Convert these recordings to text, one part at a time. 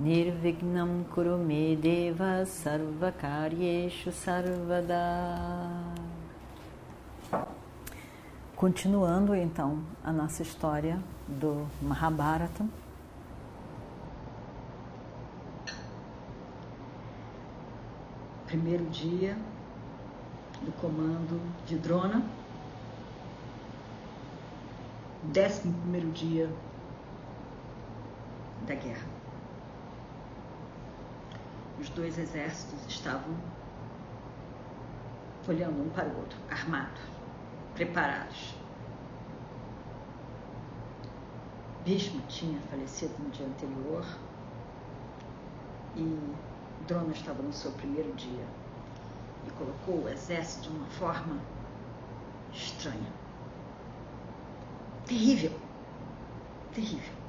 Nirvignam Kurumedeva Sarvakaryeshu Sarvada Continuando então a nossa história do Mahabharata. Primeiro dia do comando de Drona. Décimo primeiro dia da guerra. Os dois exércitos estavam olhando um para o outro, armados preparados. Bhishma tinha falecido no dia anterior e Drona estava no seu primeiro dia e colocou o exército de uma forma estranha. Terrível. Terrível.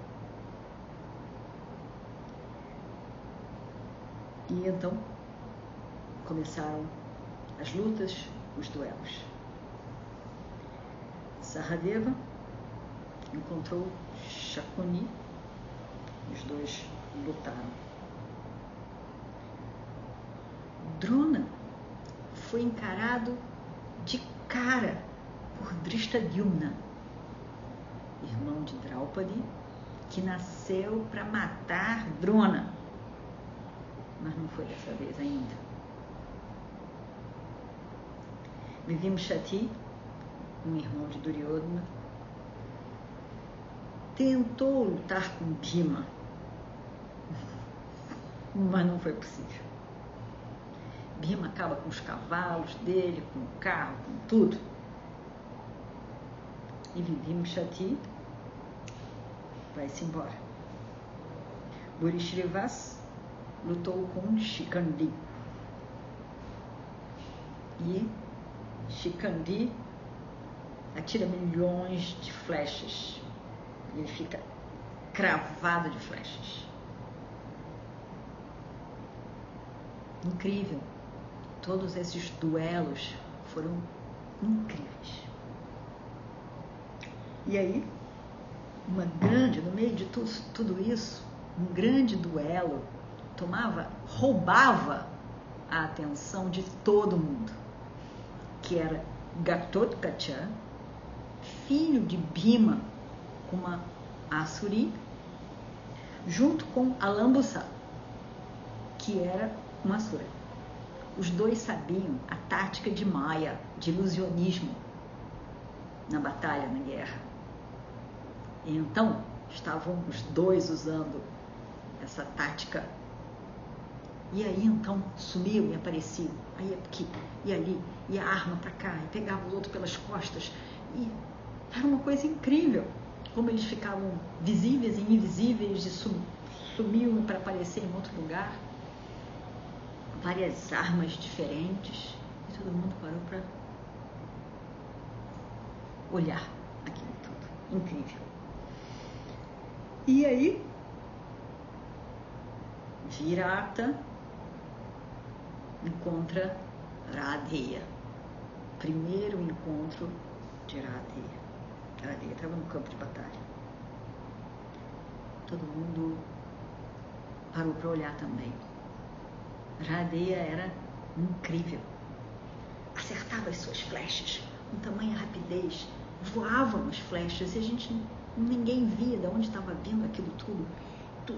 E então começaram as lutas, os duelos. Saradeva encontrou Shakuni, os dois lutaram. Drona foi encarado de cara por Drishtadyumna, irmão de Draupadi, que nasceu para matar Drona, mas não foi dessa vez ainda. Vivimshati um irmão de Duryodhana, tentou lutar com Bhima, mas não foi possível. Bhima acaba com os cavalos dele, com o carro, com tudo. E Vivimshati vai-se embora. Burishrivas lutou com Shikandi. E Shikandi atira milhões de flechas. Ele fica cravado de flechas. Incrível. Todos esses duelos foram incríveis. E aí, uma grande, no meio de tudo, tudo isso, um grande duelo tomava, roubava a atenção de todo mundo, que era Gatotkacha, filho de Bhima, uma Asuri, junto com Alambusa, que era uma Asura. Os dois sabiam a tática de Maya, de ilusionismo, na batalha, na guerra. E então estavam os dois usando essa tática. E aí então sumiam e apareciam. Aí aqui, e ali, e a arma para cá, e pegava o outro pelas costas. E era uma coisa incrível como eles ficavam visíveis e invisíveis e sumiam para aparecer em outro lugar. Várias armas diferentes. E todo mundo parou para olhar aquilo tudo. Incrível. E aí, Virata encontra Radheya. Primeiro encontro de Radheya ali, estava no campo de batalha. Todo mundo parou para olhar também. Radeia era incrível. Acertava as suas flechas com tamanha rapidez. Voavam as flechas e a gente ninguém via de onde estava vindo aquilo tudo.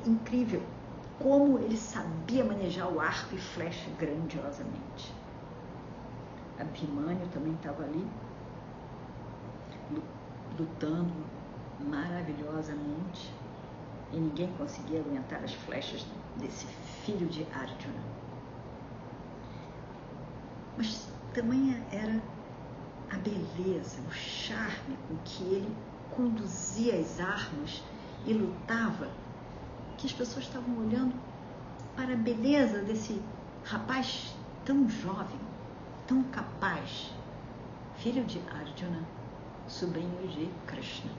Incrível. Como ele sabia manejar o arco e flecha grandiosamente. Abhimanyu também estava ali, lutando maravilhosamente e ninguém conseguia aguentar as flechas desse filho de Arjuna. Mas tamanha era a beleza, o charme com que ele conduzia as armas e lutava, que as pessoas estavam olhando para a beleza desse rapaz tão jovem, tão capaz, filho de Arjuna, sobrinho de Krishna.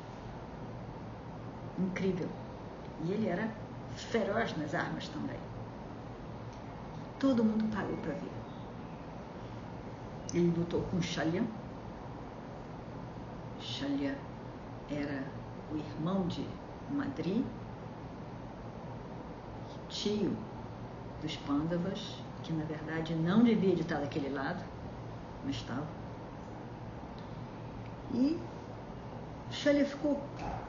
Incrível. E ele era feroz nas armas também. Todo mundo parou para ver. Ele lutou com Shalya. Shalya era o irmão de Madri, tio dos Pandavas, que na verdade não devia de estar daquele lado, mas estava. E Shalya ficou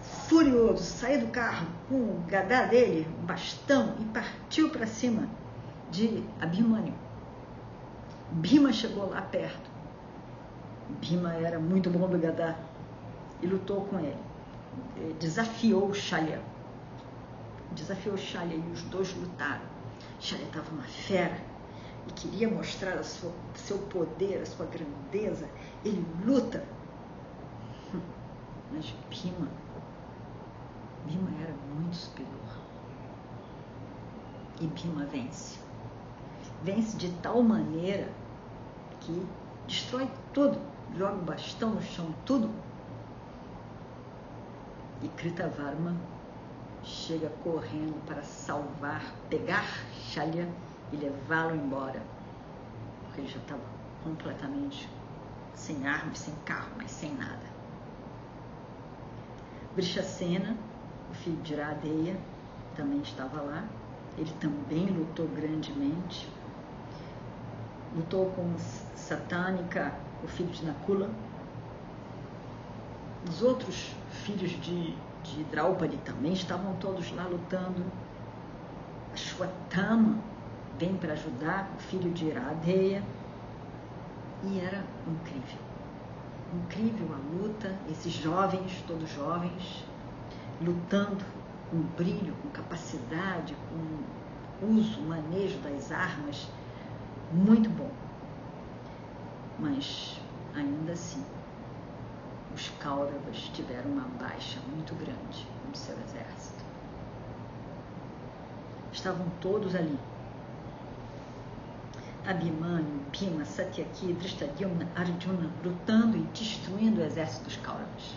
furioso, saiu do carro com o gadá dele, um bastão, e partiu para cima de Abhimanyu. Bhima chegou lá perto. Bhima era muito bom do gadá e lutou com ele. Desafiou Shalya. Desafiou Shalya e os dois lutaram. Shalya estava uma fera e queria mostrar o seu poder, a sua grandeza. Ele luta. Mas Bhima, Bhima era muito superior. E Bhima vence. Vence de tal maneira que destrói tudo, joga o bastão no chão, tudo. E Kritavarma chega correndo para salvar, pegar Shalya e levá-lo embora. Porque ele já estava completamente sem armas, sem carro, mas sem nada. Brishacena, o filho de Iradeia, também estava lá. Ele também lutou grandemente. Lutou com Satânica, o filho de Nakula. Os outros filhos de, de Draupadi também estavam todos lá lutando. Ashwatthama vem para ajudar o filho de Iradeya. E era incrível. Incrível a luta, esses jovens, todos jovens, lutando com brilho, com capacidade, com uso, manejo das armas, muito bom. Mas ainda assim, os Kauravas tiveram uma baixa muito grande no seu exército. Estavam todos ali. Abhimanyu, Bhima, Satyaki, Drishtadyumna, Arjuna lutando e destruindo o exército dos Kauravas.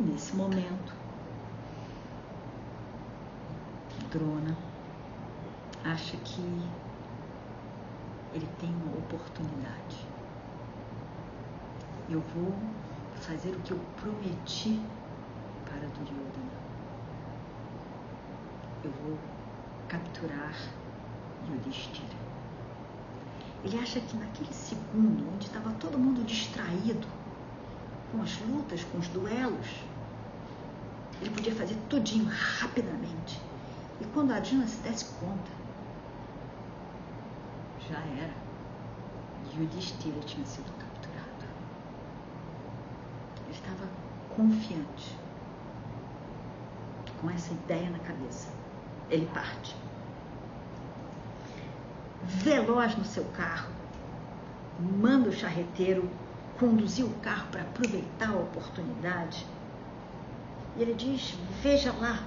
Nesse momento, Drona acha que ele tem uma oportunidade. Eu vou fazer o que eu prometi para Duryodhana. Eu vou capturar Yudhishthira. Ele acha que naquele segundo, onde estava todo mundo distraído, com as lutas, com os duelos, ele podia fazer tudinho rapidamente. E quando a Arjuna se desse conta, já era. Yudhishthira tinha sido capturado. Estava confiante, com essa ideia na cabeça. Ele parte. Veloz no seu carro, manda o charreteiro conduzir o carro para aproveitar a oportunidade. E ele diz: Veja lá,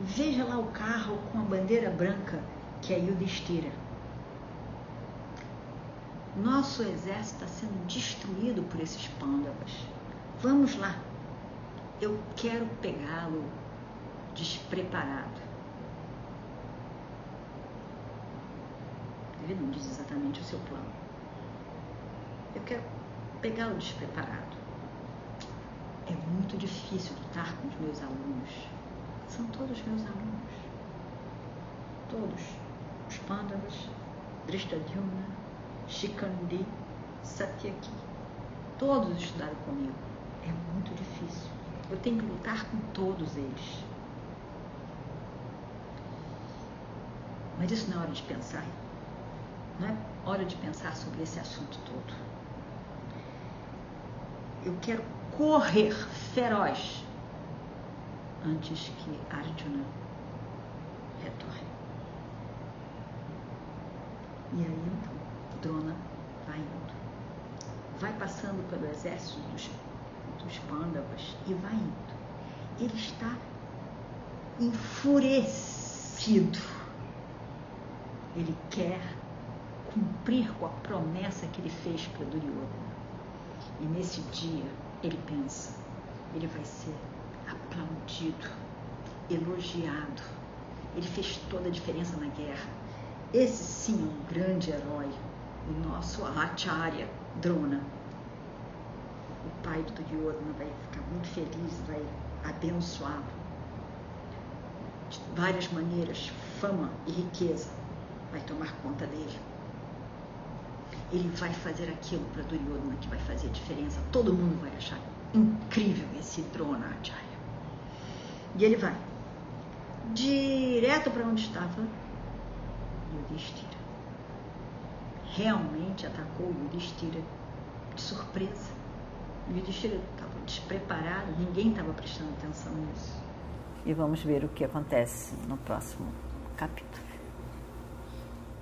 veja lá o carro com a bandeira branca que é Yudhishthira. Nosso exército está sendo destruído por esses pândavas. Vamos lá. Eu quero pegá-lo despreparado. Ele não diz exatamente o seu plano. Eu quero pegá-lo despreparado. É muito difícil lutar com os meus alunos. São todos meus alunos. Todos. Os pândavas, Drishtadyumna, Shikandi, Satyaki. Todos estudaram comigo. É muito difícil. Eu tenho que lutar com todos eles. Mas isso não é hora de pensar. Não é hora de pensar sobre esse assunto todo. Eu quero correr feroz antes que Arjuna retorne. E aí então, Drona vai indo. Vai passando pelo exército dos, dos Pandavas e vai indo. Ele está enfurecido. Ele quer cumprir com a promessa que ele fez para Duryodhana. E nesse dia ele pensa, ele vai ser aplaudido, elogiado. Ele fez toda a diferença na guerra. Esse sim é um grande herói, o nosso Acharya Drona. Pai do Duryodhana vai ficar muito feliz, vai abençoá-lo. De várias maneiras, fama e riqueza vai tomar conta dele. Ele vai fazer aquilo para Duryodhana que vai fazer a diferença. Todo mundo vai achar incrível esse Dronacharya. E ele vai direto para onde estava Yudhishthira. Realmente atacou Yudhishthira de surpresa. Yudhishthira estava despreparado, ninguém estava prestando atenção nisso. E vamos ver o que acontece no próximo capítulo.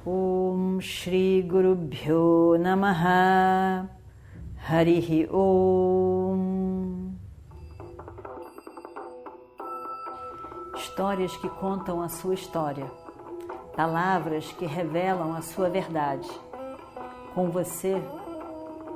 Om Shri Guru Bhyo Namaha Harihi Om Histórias que contam a sua história, palavras que revelam a sua verdade. Com você,